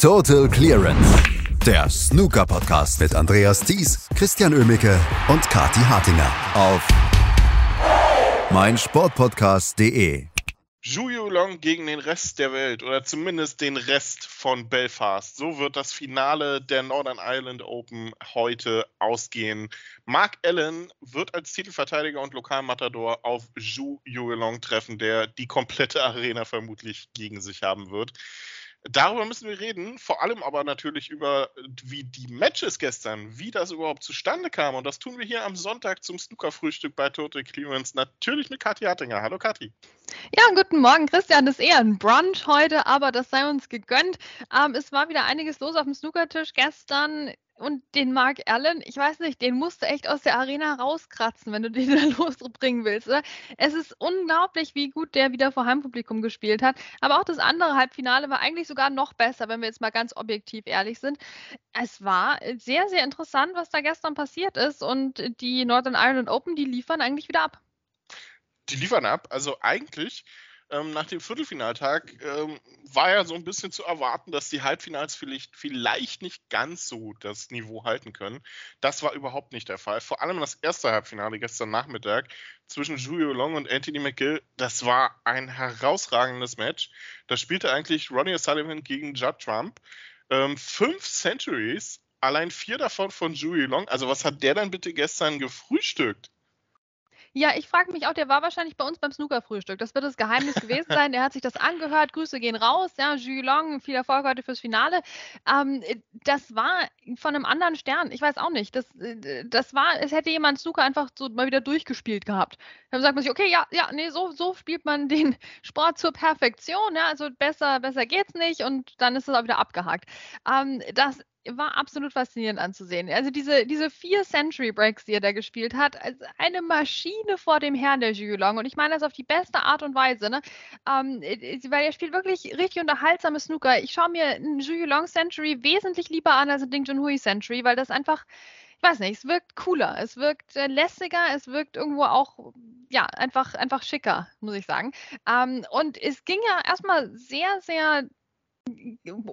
Total Clearance. Der Snooker-Podcast mit Andreas Thies, Christian Ömicke und Kati Hartinger auf meinsportpodcast.de. Zhu Long gegen den Rest der Welt oder zumindest den Rest von Belfast. So wird das Finale der Northern Ireland Open heute ausgehen. Mark Allen wird als Titelverteidiger und Lokalmatador auf Zhu Long treffen, der die komplette Arena vermutlich gegen sich haben wird. Darüber müssen wir reden, vor allem aber natürlich über wie die Matches gestern, wie das überhaupt zustande kam. Und das tun wir hier am Sonntag zum Snooker-Frühstück bei Total Clearance. Natürlich mit Kathi Hattinger. Hallo Kathi. Ja, guten Morgen, Christian. Das ist eher ein Brunch heute, aber das sei uns gegönnt. Ähm, es war wieder einiges los auf dem Snookertisch gestern und den Mark Allen, ich weiß nicht, den musst du echt aus der Arena rauskratzen, wenn du den da losbringen willst. Oder? Es ist unglaublich, wie gut der wieder vor Heimpublikum gespielt hat. Aber auch das andere Halbfinale war eigentlich sogar noch besser, wenn wir jetzt mal ganz objektiv ehrlich sind. Es war sehr, sehr interessant, was da gestern passiert ist. Und die Northern Ireland Open, die liefern eigentlich wieder ab. Die liefern ab. Also eigentlich ähm, nach dem Viertelfinaltag ähm, war ja so ein bisschen zu erwarten, dass die Halbfinals vielleicht, vielleicht nicht ganz so das Niveau halten können. Das war überhaupt nicht der Fall. Vor allem das erste Halbfinale gestern Nachmittag zwischen Julio Long und Anthony McGill, das war ein herausragendes Match. Da spielte eigentlich Ronnie O'Sullivan gegen Judd Trump. Ähm, fünf Centuries, allein vier davon von Julio Long. Also was hat der dann bitte gestern gefrühstückt? Ja, ich frage mich auch, der war wahrscheinlich bei uns beim Snooker-Frühstück. Das wird das Geheimnis gewesen sein. Der hat sich das angehört. Grüße gehen raus. Ja, Jules Long, viel Erfolg heute fürs Finale. Ähm, das war von einem anderen Stern. Ich weiß auch nicht. Das, äh, das war, es hätte jemand Snooker einfach so mal wieder durchgespielt gehabt. Dann sagt man sich, okay, ja, ja, nee, so, so spielt man den Sport zur Perfektion. Ja, also besser, besser geht's nicht und dann ist es auch wieder abgehakt. Ähm, das war absolut faszinierend anzusehen. Also diese, diese vier Century Breaks, die er da gespielt hat, als eine Maschine vor dem Herrn der Long. Und ich meine das auf die beste Art und Weise, ne? Ähm, äh, weil er spielt wirklich richtig unterhaltsame Snooker. Ich schaue mir einen Long Century wesentlich lieber an als ein Ding Junhui Century, weil das einfach ich weiß nicht, es wirkt cooler, es wirkt äh, lässiger, es wirkt irgendwo auch, ja, einfach, einfach schicker, muss ich sagen. Ähm, und es ging ja erstmal sehr, sehr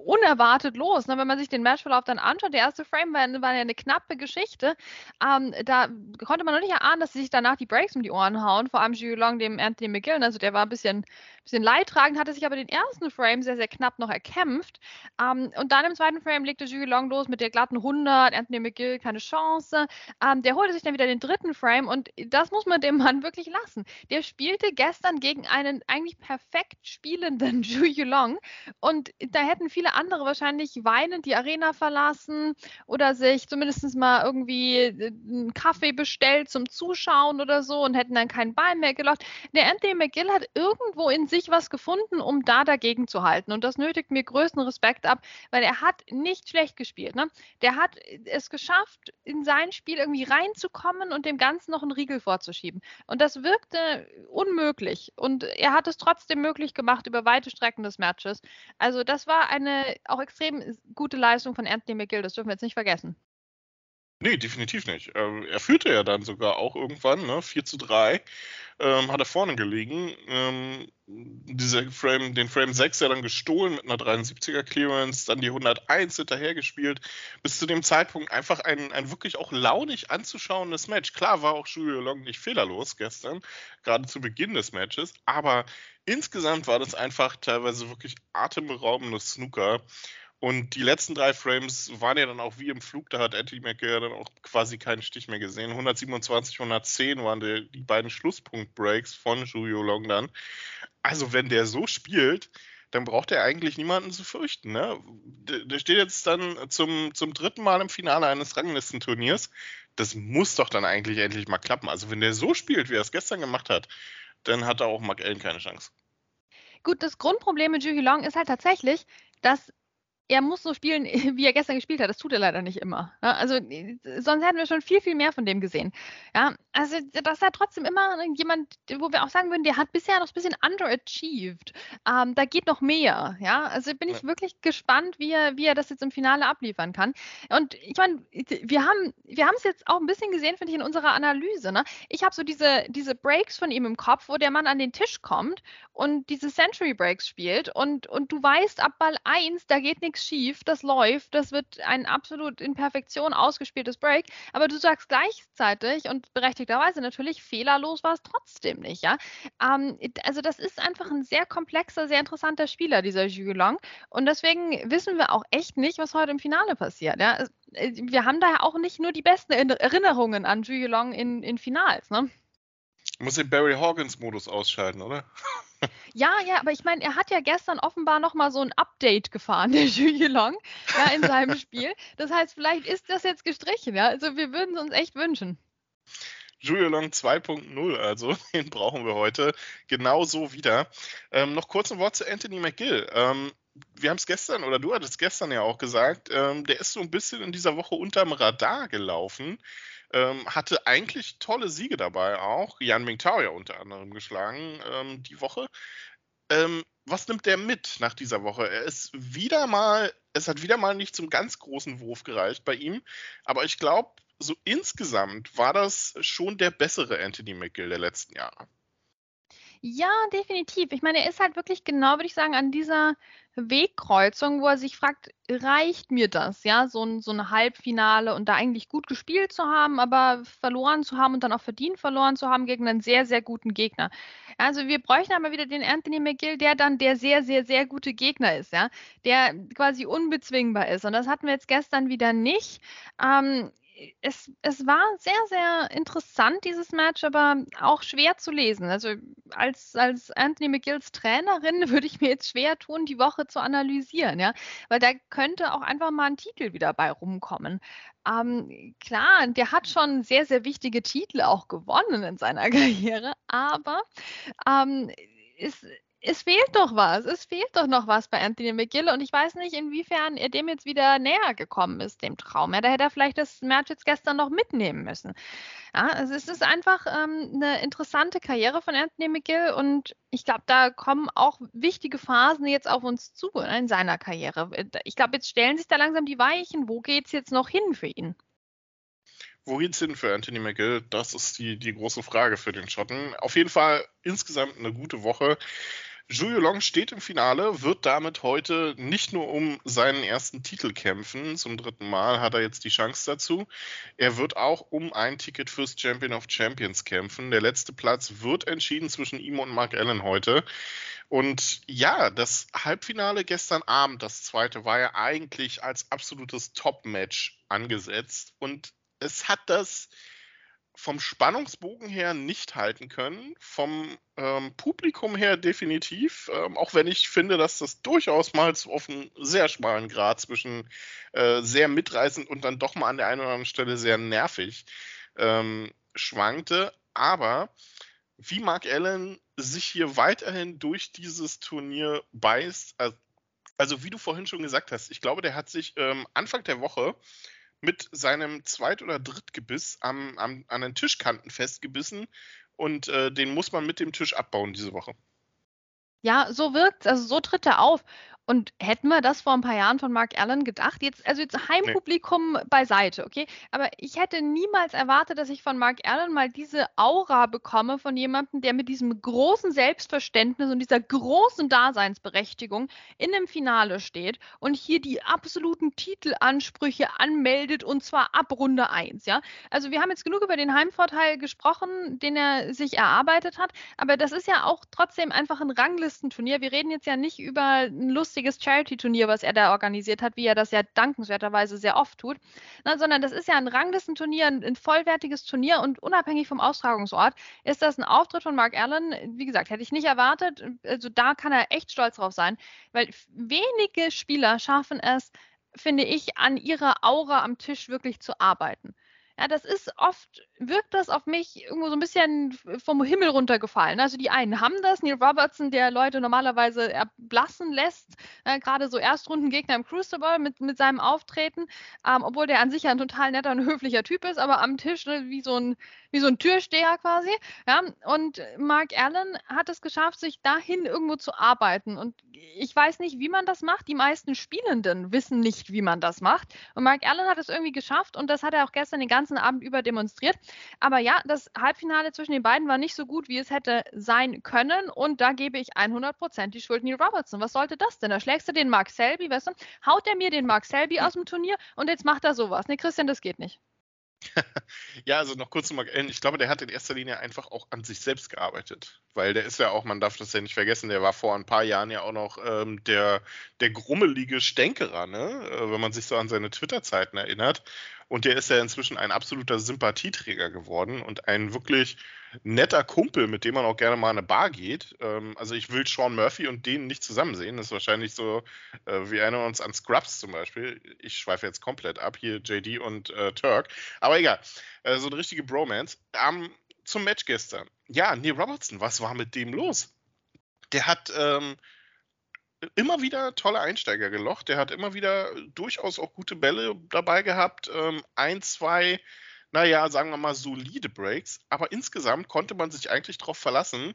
unerwartet los. Ne? Wenn man sich den Matchverlauf dann anschaut, der erste Frame war, war ja eine knappe Geschichte. Ähm, da konnte man noch nicht erahnen, dass sie sich danach die Breaks um die Ohren hauen, vor allem Julie Long, dem Anthony McGill. Also der war ein bisschen bisschen leidtragend, hatte sich aber den ersten Frame sehr, sehr knapp noch erkämpft. Ähm, und dann im zweiten Frame legte Jules Long los mit der glatten 100, Anthony McGill keine Chance. Ähm, der holte sich dann wieder den dritten Frame und das muss man dem Mann wirklich lassen. Der spielte gestern gegen einen eigentlich perfekt spielenden Jules Long und da hätten viele andere wahrscheinlich weinend die Arena verlassen oder sich zumindest mal irgendwie äh, einen Kaffee bestellt zum Zuschauen oder so und hätten dann keinen Ball mehr gelockt. Der Anthony McGill hat irgendwo in sich was gefunden, um da dagegen zu halten. Und das nötigt mir größten Respekt ab, weil er hat nicht schlecht gespielt. Ne? Der hat es geschafft, in sein Spiel irgendwie reinzukommen und dem Ganzen noch einen Riegel vorzuschieben. Und das wirkte unmöglich. Und er hat es trotzdem möglich gemacht über weite Strecken des Matches. Also das war eine auch extrem gute Leistung von Anthony McGill. Das dürfen wir jetzt nicht vergessen. Nee, definitiv nicht. Ähm, er führte ja dann sogar auch irgendwann, ne? 4 zu 3, ähm, hat er vorne gelegen. Ähm, diese Frame, den Frame 6 ja dann gestohlen mit einer 73er Clearance, dann die 101 hinterhergespielt. Bis zu dem Zeitpunkt einfach ein, ein wirklich auch launig anzuschauendes Match. Klar war auch Julio Long nicht fehlerlos gestern, gerade zu Beginn des Matches, aber insgesamt war das einfach teilweise wirklich atemberaubendes Snooker. Und die letzten drei Frames waren ja dann auch wie im Flug, da hat Anthony McGill dann auch quasi keinen Stich mehr gesehen. 127, 110 waren die, die beiden Schlusspunkt-Breaks von Julio Long dann. Also wenn der so spielt, dann braucht er eigentlich niemanden zu fürchten. Ne? Der, steht jetzt dann zum, zum dritten Mal im Finale eines Ranglistenturniers. Das muss doch dann eigentlich endlich mal klappen. Also wenn der so spielt, wie er es gestern gemacht hat, dann hat er auch Mark Allen keine Chance. Gut, das Grundproblem mit Juhi Long ist halt tatsächlich, dass er muss so spielen, wie er gestern gespielt hat. Das tut er leider nicht immer. Ja, also sonst hätten wir schon viel, viel mehr von dem gesehen. Ja, also das ist ja trotzdem immer jemand, wo wir auch sagen würden, der hat bisher noch ein bisschen underachieved. Ähm, da geht noch mehr. Ja, also bin ich wirklich gespannt, wie er, wie er das jetzt im Finale abliefern kann. Und ich meine, wir haben wir haben es jetzt auch ein bisschen gesehen, finde ich, in unserer Analyse. Ne? Ich habe so diese, diese Breaks von ihm im Kopf, wo der Mann an den Tisch kommt und diese Century Breaks spielt und, und du weißt, ab Ball 1, da geht nichts nichts schief, das läuft, das wird ein absolut in Perfektion ausgespieltes Break. Aber du sagst gleichzeitig und berechtigterweise natürlich, fehlerlos war es trotzdem nicht, ja. Ähm, also das ist einfach ein sehr komplexer, sehr interessanter Spieler, dieser Long. Und deswegen wissen wir auch echt nicht, was heute im Finale passiert. Ja? Äh, wir haben da ja auch nicht nur die besten Erinnerungen an Long in, in Finals. Ne? Muss den Barry Hawkins-Modus ausschalten, oder? Ja, ja, aber ich meine, er hat ja gestern offenbar nochmal so ein Update gefahren, der Julie Long, ja, in seinem Spiel. Das heißt, vielleicht ist das jetzt gestrichen, ja. Also wir würden es uns echt wünschen. Julio Long 2.0, also den brauchen wir heute genauso wieder. Ähm, noch kurz ein Wort zu Anthony McGill. Ähm, wir haben es gestern, oder du hattest gestern ja auch gesagt, ähm, der ist so ein bisschen in dieser Woche unterm Radar gelaufen. Ähm, hatte eigentlich tolle Siege dabei auch. Jan Mingtao ja unter anderem geschlagen ähm, die Woche. Ähm, was nimmt der mit nach dieser Woche? Er ist wieder mal, es hat wieder mal nicht zum ganz großen Wurf gereicht bei ihm, aber ich glaube, so insgesamt war das schon der bessere Anthony McGill der letzten Jahre. Ja, definitiv. Ich meine, er ist halt wirklich genau, würde ich sagen, an dieser Wegkreuzung, wo er sich fragt, reicht mir das, ja, so ein, so ein Halbfinale und da eigentlich gut gespielt zu haben, aber verloren zu haben und dann auch verdient verloren zu haben gegen einen sehr, sehr guten Gegner. Also wir bräuchten aber wieder den Anthony McGill, der dann der sehr, sehr, sehr gute Gegner ist, ja, der quasi unbezwingbar ist. Und das hatten wir jetzt gestern wieder nicht. Ähm, es, es war sehr, sehr interessant, dieses Match, aber auch schwer zu lesen. Also als, als Anthony McGills Trainerin würde ich mir jetzt schwer tun, die Woche zu analysieren, ja. Weil da könnte auch einfach mal ein Titel wieder bei rumkommen. Ähm, klar, der hat schon sehr, sehr wichtige Titel auch gewonnen in seiner Karriere, aber ähm, ist es fehlt doch was. Es fehlt doch noch was bei Anthony McGill und ich weiß nicht, inwiefern er dem jetzt wieder näher gekommen ist, dem Traum. Ja, da hätte er vielleicht das Match jetzt gestern noch mitnehmen müssen. Ja, also es ist einfach ähm, eine interessante Karriere von Anthony McGill und ich glaube, da kommen auch wichtige Phasen jetzt auf uns zu in seiner Karriere. Ich glaube, jetzt stellen sich da langsam die Weichen. Wo geht es jetzt noch hin für ihn? Wo geht's hin für Anthony McGill? Das ist die, die große Frage für den Schotten. Auf jeden Fall insgesamt eine gute Woche. Julio Long steht im Finale, wird damit heute nicht nur um seinen ersten Titel kämpfen, zum dritten Mal hat er jetzt die Chance dazu. Er wird auch um ein Ticket fürs Champion of Champions kämpfen. Der letzte Platz wird entschieden zwischen ihm und Mark Allen heute. Und ja, das Halbfinale gestern Abend, das zweite, war ja eigentlich als absolutes Top-Match angesetzt. Und es hat das vom Spannungsbogen her nicht halten können, vom ähm, Publikum her definitiv, ähm, auch wenn ich finde, dass das durchaus mal auf einem sehr schmalen Grad zwischen äh, sehr mitreißend und dann doch mal an der einen oder anderen Stelle sehr nervig ähm, schwankte. Aber wie Mark Allen sich hier weiterhin durch dieses Turnier beißt, also, also wie du vorhin schon gesagt hast, ich glaube, der hat sich ähm, Anfang der Woche mit seinem Zweit- oder Drittgebiss am, am, an den Tischkanten festgebissen und äh, den muss man mit dem Tisch abbauen diese Woche. Ja, so wirkt also so tritt er auf. Und hätten wir das vor ein paar Jahren von Mark Allen gedacht? Jetzt, also jetzt Heimpublikum nee. beiseite, okay? Aber ich hätte niemals erwartet, dass ich von Mark Allen mal diese Aura bekomme von jemandem, der mit diesem großen Selbstverständnis und dieser großen Daseinsberechtigung in einem Finale steht und hier die absoluten Titelansprüche anmeldet und zwar ab Runde 1, ja? Also wir haben jetzt genug über den Heimvorteil gesprochen, den er sich erarbeitet hat, aber das ist ja auch trotzdem einfach ein Ranglistenturnier. Wir reden jetzt ja nicht über ein lustiges lustiges Charity-Turnier, was er da organisiert hat, wie er das ja dankenswerterweise sehr oft tut, Na, sondern das ist ja ein Ranglistenturnier, ein, ein vollwertiges Turnier und unabhängig vom Austragungsort ist das ein Auftritt von Mark Allen. Wie gesagt, hätte ich nicht erwartet. Also da kann er echt stolz drauf sein, weil wenige Spieler schaffen es, finde ich, an ihrer Aura am Tisch wirklich zu arbeiten. Ja, das ist oft, wirkt das auf mich irgendwo so ein bisschen vom Himmel runtergefallen. Also die einen haben das, Neil Robertson, der Leute normalerweise erblassen lässt, äh, gerade so Erstrundengegner im Crucible mit, mit seinem Auftreten, ähm, obwohl der an sich ja ein total netter und höflicher Typ ist, aber am Tisch ne, wie, so ein, wie so ein Türsteher quasi. Ja? Und Mark Allen hat es geschafft, sich dahin irgendwo zu arbeiten. Und ich weiß nicht, wie man das macht. Die meisten Spielenden wissen nicht, wie man das macht. Und Mark Allen hat es irgendwie geschafft und das hat er auch gestern den ganzen ganzen Abend über demonstriert. Aber ja, das Halbfinale zwischen den beiden war nicht so gut, wie es hätte sein können. Und da gebe ich 100% die Schuld Neil Robertson. Was sollte das denn? Da schlägst du den Mark Selby, weißt du? Haut er mir den Mark Selby aus dem Turnier und jetzt macht er sowas. Ne, Christian, das geht nicht. ja, also noch kurz zu Mark Allen. Ich glaube, der hat in erster Linie einfach auch an sich selbst gearbeitet. Weil der ist ja auch, man darf das ja nicht vergessen, der war vor ein paar Jahren ja auch noch ähm, der, der grummelige Stänkerer, ne? Äh, wenn man sich so an seine Twitter-Zeiten erinnert. Und der ist ja inzwischen ein absoluter Sympathieträger geworden und ein wirklich netter Kumpel, mit dem man auch gerne mal in eine Bar geht. Ähm, also ich will Sean Murphy und den nicht zusammen sehen. Das ist wahrscheinlich so, äh, wir erinnern uns an Scrubs zum Beispiel. Ich schweife jetzt komplett ab, hier JD und äh, Turk. Aber egal, äh, so eine richtige Bromance. Ähm, zum Match gestern. Ja, Neil Robertson, was war mit dem los? Der hat ähm, immer wieder tolle Einsteiger gelocht. Der hat immer wieder durchaus auch gute Bälle dabei gehabt. Ähm, ein, zwei, naja, sagen wir mal solide Breaks. Aber insgesamt konnte man sich eigentlich darauf verlassen,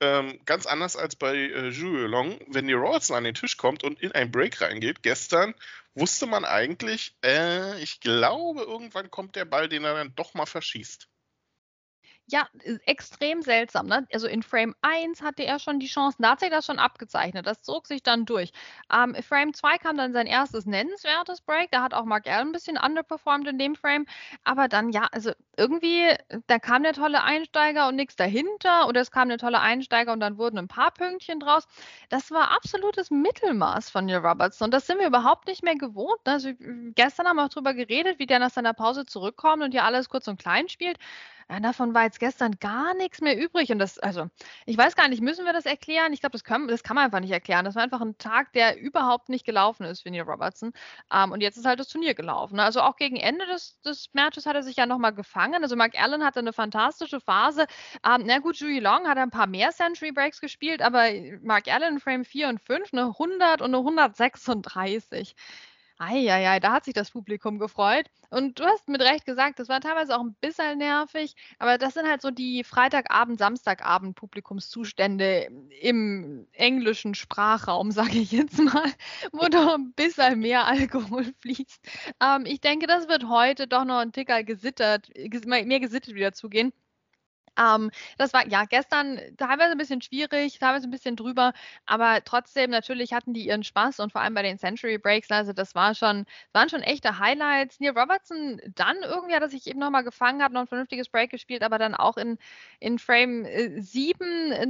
ähm, ganz anders als bei äh, Jules Long, wenn die Rawson an den Tisch kommt und in ein Break reingeht. Gestern wusste man eigentlich, äh, ich glaube, irgendwann kommt der Ball, den er dann doch mal verschießt. Ja, äh, extrem seltsam. Ne? Also in Frame 1 hatte er schon die Chance, da hat sich das schon abgezeichnet. Das zog sich dann durch. Ähm, Frame 2 kam dann sein erstes nennenswertes Break. Da hat auch Mark Allen ein bisschen underperformed in dem Frame. Aber dann, ja, also irgendwie, da kam der tolle Einsteiger und nichts dahinter. Oder es kam der tolle Einsteiger und dann wurden ein paar Pünktchen draus. Das war absolutes Mittelmaß von Neil Robertson. Das sind wir überhaupt nicht mehr gewohnt. Ne? Also gestern haben wir auch drüber geredet, wie der nach seiner Pause zurückkommt und hier alles kurz und klein spielt. Ja, davon war jetzt gestern gar nichts mehr übrig. Und das, also, ich weiß gar nicht, müssen wir das erklären? Ich glaube, das, das kann man einfach nicht erklären. Das war einfach ein Tag, der überhaupt nicht gelaufen ist für Neil Robertson. Ähm, und jetzt ist halt das Turnier gelaufen. Also auch gegen Ende des, des Matches hat er sich ja nochmal gefangen. Also Mark Allen hatte eine fantastische Phase. Ähm, na gut, Julie Long hat ein paar mehr Century Breaks gespielt, aber Mark Allen Frame 4 und 5 eine 100 und eine 136. Eieiei, da hat sich das Publikum gefreut. Und du hast mit Recht gesagt, das war teilweise auch ein bisschen nervig, aber das sind halt so die Freitagabend, Samstagabend Publikumszustände im englischen Sprachraum, sage ich jetzt mal, wo doch ein bisschen mehr Alkohol fließt. Ähm, ich denke, das wird heute doch noch ein Ticker gesittert, mehr gesittet wieder zugehen. Ähm, das war ja gestern teilweise ein bisschen schwierig, teilweise ein bisschen drüber, aber trotzdem natürlich hatten die ihren Spaß und vor allem bei den Century Breaks, also das war schon, waren schon echte Highlights. Neil Robertson dann irgendwie hat er sich eben nochmal gefangen, hat noch ein vernünftiges Break gespielt, aber dann auch in, in Frame 7 äh,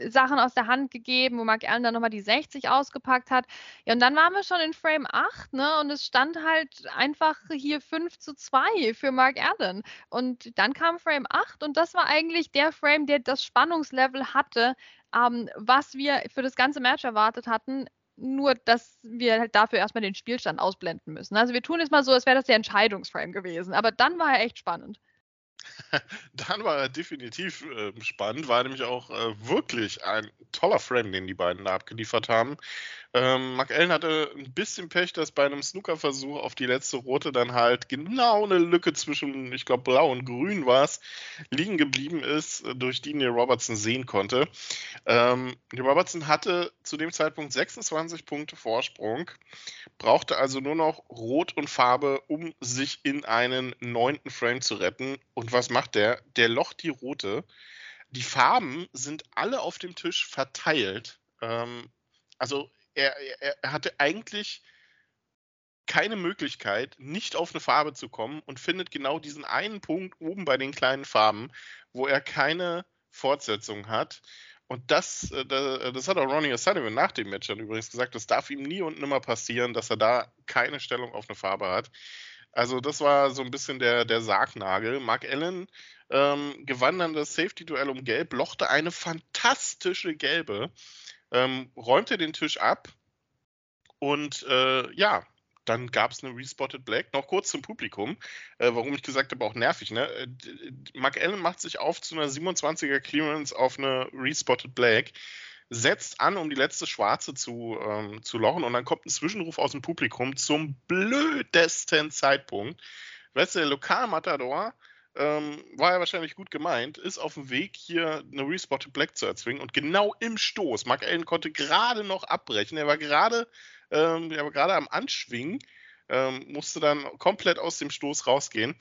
Sachen aus der Hand gegeben, wo Mark Allen dann nochmal die 60 ausgepackt hat. Ja, und dann waren wir schon in Frame 8, ne? Und es stand halt einfach hier 5 zu 2 für Mark Allen. Und dann kam Frame 8 und das war eigentlich der Frame, der das Spannungslevel hatte, ähm, was wir für das ganze Match erwartet hatten. Nur, dass wir halt dafür erstmal den Spielstand ausblenden müssen. Also wir tun jetzt mal so, als wäre das der Entscheidungsframe gewesen. Aber dann war er echt spannend. Dann war er definitiv äh, spannend, war nämlich auch äh, wirklich ein toller Frame, den die beiden da abgeliefert haben. Ähm, Mark Allen hatte ein bisschen Pech, dass bei einem Snookerversuch auf die letzte rote dann halt genau eine Lücke zwischen, ich glaube, blau und grün war es, liegen geblieben ist, durch die Neil Robertson sehen konnte. Ähm, Neil Robertson hatte zu dem Zeitpunkt 26 Punkte Vorsprung, brauchte also nur noch Rot und Farbe, um sich in einen neunten Frame zu retten. Und was macht der? Der locht die rote. Die Farben sind alle auf dem Tisch verteilt. Ähm, also er, er, hatte eigentlich keine Möglichkeit, nicht auf eine Farbe zu kommen und findet genau diesen einen Punkt oben bei den kleinen Farben, wo er keine Fortsetzung hat. Und das, äh, das hat auch Ronnie O'Sullivan nach dem Match dann übrigens gesagt, das darf ihm nie und nimmer passieren, dass er da keine Stellung auf eine Farbe hat. Also das war so ein bisschen der, der Sargnagel. Mark Allen ähm, gewann dann das Safety-Duell um Gelb, lochte eine fantastische Gelbe ähm, räumte den Tisch ab und äh, ja, dann gab es eine Respotted Black. Noch kurz zum Publikum, äh, warum ich gesagt habe, auch nervig. Ne? Äh, Mark Allen macht sich auf zu einer 27er Clearance auf eine Respotted Black, setzt an, um die letzte Schwarze zu, ähm, zu lochen und dann kommt ein Zwischenruf aus dem Publikum zum blödesten Zeitpunkt. Weißt du, der Lokalmatador ähm, war ja wahrscheinlich gut gemeint, ist auf dem Weg, hier eine Respotted Black zu erzwingen und genau im Stoß. Mark Allen konnte gerade noch abbrechen. Er war gerade, ähm, er war gerade am Anschwingen. ähm, musste dann komplett aus dem Stoß rausgehen.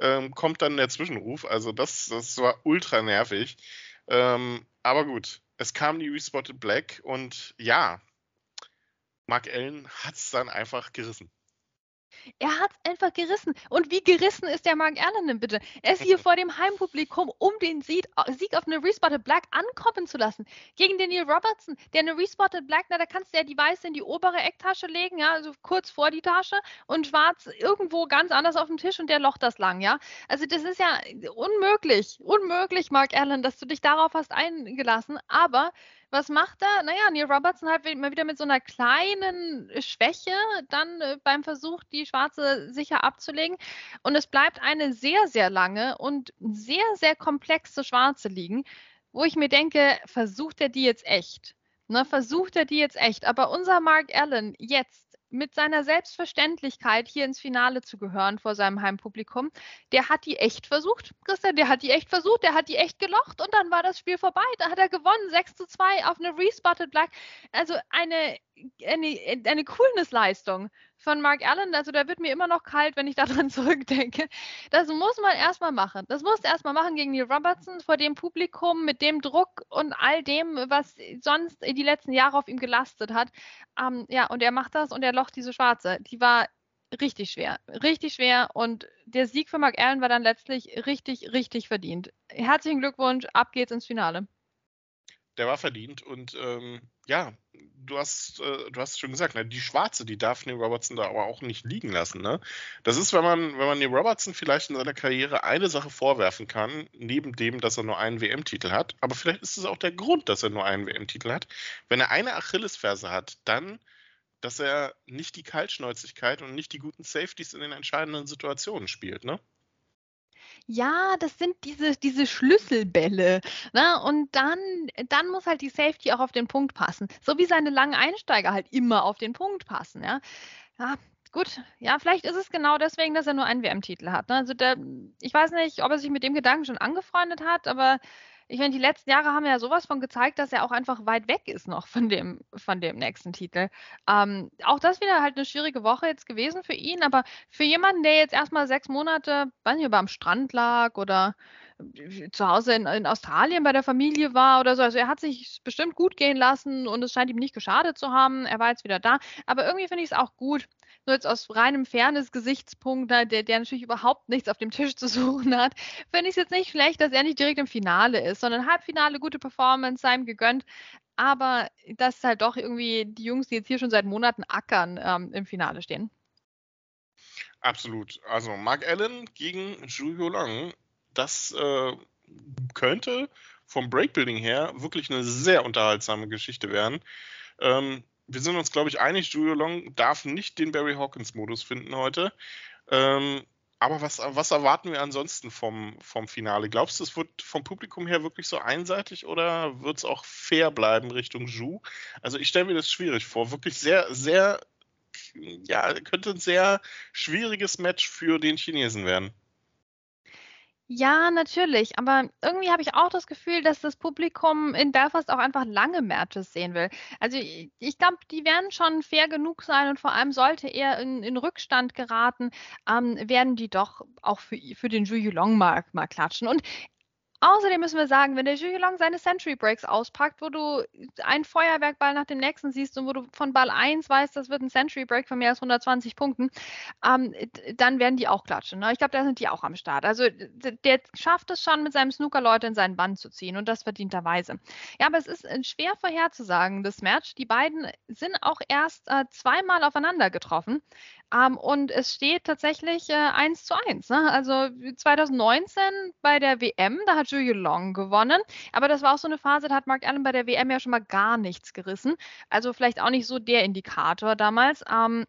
Ähm, kommt dann der Zwischenruf. Also das, das war ultra nervig. Ähm, aber gut, es kam die Respotted Black und ja, Mark Allen hat es dann einfach gerissen. Er hat es einfach gerissen. Und wie gerissen ist der Mark Allen denn bitte? Er ist hier vor dem Heimpublikum, um den Sieg, Sieg auf eine Respotted Black ankommen zu lassen. Gegen den Neil Robertson, der eine Respotted Black, na, da kannst du ja die weiße in die obere Ecktasche legen, ja, also kurz vor die Tasche und schwarz irgendwo ganz anders auf dem Tisch und der locht das lang, ja. Also das ist ja unmöglich, unmöglich, Mark Allen, dass du dich darauf hast eingelassen. Aber was macht er? Naja, Neil Robertson halt immer wieder mit so einer kleinen Schwäche dann äh, beim Versuch, die Schwarze sicher abzulegen. Und es bleibt eine sehr, sehr lange und sehr, sehr komplexe Schwarze liegen, wo ich mir denke, versucht er die jetzt echt? Ne, versucht er die jetzt echt? Aber unser Mark Allen jetzt mit seiner Selbstverständlichkeit hier ins Finale zu gehören vor seinem Heimpublikum, der hat die echt versucht, Christian, der hat die echt versucht, der hat die echt gelocht und dann war das Spiel vorbei. Da hat er gewonnen, 6 zu 2 auf eine Respotted Black. Also eine, eine, eine Coolness-Leistung von Mark Allen, also da wird mir immer noch kalt, wenn ich daran zurückdenke. Das muss man erstmal machen. Das musst du erstmal machen gegen Neil Robertson vor dem Publikum, mit dem Druck und all dem, was sonst die letzten Jahre auf ihm gelastet hat. Ähm, ja, und er macht das und er locht diese Schwarze. Die war richtig schwer, richtig schwer und der Sieg für Mark Allen war dann letztlich richtig, richtig verdient. Herzlichen Glückwunsch, ab geht's ins Finale der war verdient. Und ähm, ja, du hast, äh, du hast schon gesagt, ne, die Schwarze, die darf Neil Robertson da aber auch nicht liegen lassen. Ne? Das ist, wenn man, wenn man Neil Robertson vielleicht in seiner Karriere eine Sache vorwerfen kann, neben dem, dass er nur einen WM-Titel hat, aber vielleicht ist es auch der Grund, dass er nur einen WM-Titel hat. Wenn er eine Achillesferse hat, dann dass er nicht die Kaltschnäuzigkeit und nicht die guten Safeties in den entscheidenden Situationen spielt, ne? Ja, das sind diese, diese Schlüsselbälle. Ne? Und dann, dann muss halt die Safety auch auf den Punkt passen. So wie seine langen Einsteiger halt immer auf den Punkt passen. Ja, ja gut, ja, vielleicht ist es genau deswegen, dass er nur einen WM-Titel hat. Ne? Also der, ich weiß nicht, ob er sich mit dem Gedanken schon angefreundet hat, aber ich meine, die letzten Jahre haben ja sowas von gezeigt, dass er auch einfach weit weg ist noch von dem, von dem nächsten Titel. Ähm, auch das wieder halt eine schwierige Woche jetzt gewesen für ihn, aber für jemanden, der jetzt erstmal sechs Monate, weiß nicht, ob am Strand lag oder zu Hause in, in, Australien bei der Familie war oder so. Also er hat sich bestimmt gut gehen lassen und es scheint ihm nicht geschadet zu haben. Er war jetzt wieder da. Aber irgendwie finde ich es auch gut, nur jetzt aus reinem Fairness-Gesichtspunkt, der, der natürlich überhaupt nichts auf dem Tisch zu suchen hat, finde ich es jetzt nicht schlecht, dass er nicht direkt im Finale ist, sondern Halbfinale, gute Performance, sei ihm gegönnt. Aber dass halt doch irgendwie die Jungs, die jetzt hier schon seit Monaten ackern, ähm, im Finale stehen. Absolut. Also Mark Allen gegen Zhu Long, das äh, könnte vom Breakbuilding her wirklich eine sehr unterhaltsame Geschichte werden. Ähm, wir sind uns, glaube ich, einig, Julio Long darf nicht den Barry Hawkins-Modus finden heute. Ähm, aber was, was, erwarten wir ansonsten vom, vom Finale? Glaubst du, es wird vom Publikum her wirklich so einseitig oder wird es auch fair bleiben Richtung Ju? Also ich stelle mir das schwierig vor. Wirklich sehr, sehr, ja, könnte ein sehr schwieriges Match für den Chinesen werden. Ja, natürlich. Aber irgendwie habe ich auch das Gefühl, dass das Publikum in Belfast auch einfach lange Matches sehen will. Also ich, ich glaube, die werden schon fair genug sein und vor allem sollte er in, in Rückstand geraten, ähm, werden die doch auch für, für den Juju Long mal, mal klatschen. Und Außerdem müssen wir sagen, wenn der Long seine Century Breaks auspackt, wo du einen Feuerwerkball nach dem nächsten siehst und wo du von Ball 1 weißt, das wird ein Century Break von mehr als 120 Punkten, ähm, dann werden die auch klatschen. Ne? Ich glaube, da sind die auch am Start. Also der schafft es schon, mit seinem Snooker Leute in seinen Bann zu ziehen und das verdienterweise. Ja, aber es ist äh, schwer vorherzusagen, das Match. Die beiden sind auch erst äh, zweimal aufeinander getroffen. Ähm, und es steht tatsächlich äh, 1 zu 1. Ne? Also 2019 bei der WM, da hat Julie Long gewonnen. Aber das war auch so eine Phase, da hat Mark Allen bei der WM ja schon mal gar nichts gerissen. Also vielleicht auch nicht so der Indikator damals. Ähm,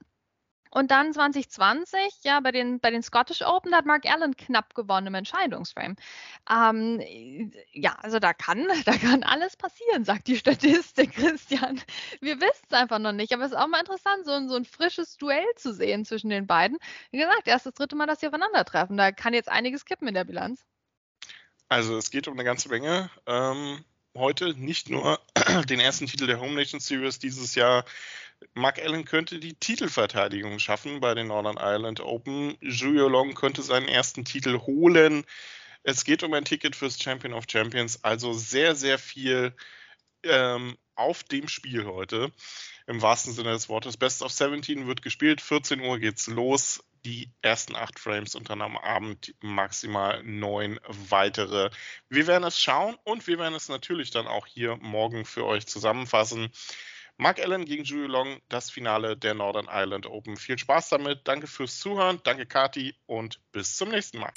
und dann 2020, ja, bei den, bei den Scottish Open, da hat Mark Allen knapp gewonnen im Entscheidungsframe. Ähm, ja, also da kann, da kann alles passieren, sagt die Statistik, Christian. Wir wissen es einfach noch nicht, aber es ist auch mal interessant, so, ein, so ein frisches Duell zu sehen zwischen den beiden. Wie gesagt, erst das dritte Mal, dass sie aufeinandertreffen. Da kann jetzt einiges kippen in der Bilanz. Also es geht um eine ganze Menge. Ähm, heute nicht nur den ersten Titel der Home Nation Series dieses Jahr Mark Allen könnte die Titelverteidigung schaffen bei den Northern Ireland Open. Julio Long könnte seinen ersten Titel holen. Es geht um ein Ticket fürs Champion of Champions, also sehr, sehr viel ähm, auf dem Spiel heute. Im wahrsten Sinne des Wortes. Best of 17 wird gespielt, 14 Uhr geht's los. Die ersten acht Frames und dann am Abend maximal neun weitere. Wir werden es schauen und wir werden es natürlich dann auch hier morgen für euch zusammenfassen. Mark Allen gegen Julio Long, das Finale der Northern Ireland Open. Viel Spaß damit, danke fürs Zuhören, danke Kati und bis zum nächsten Mal.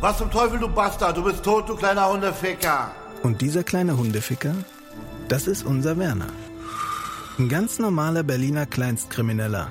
Was zum Teufel, du Bastard, du bist tot, du kleiner Hundeficker. Und dieser kleine Hundeficker, das ist unser Werner. Ein ganz normaler Berliner Kleinstkrimineller,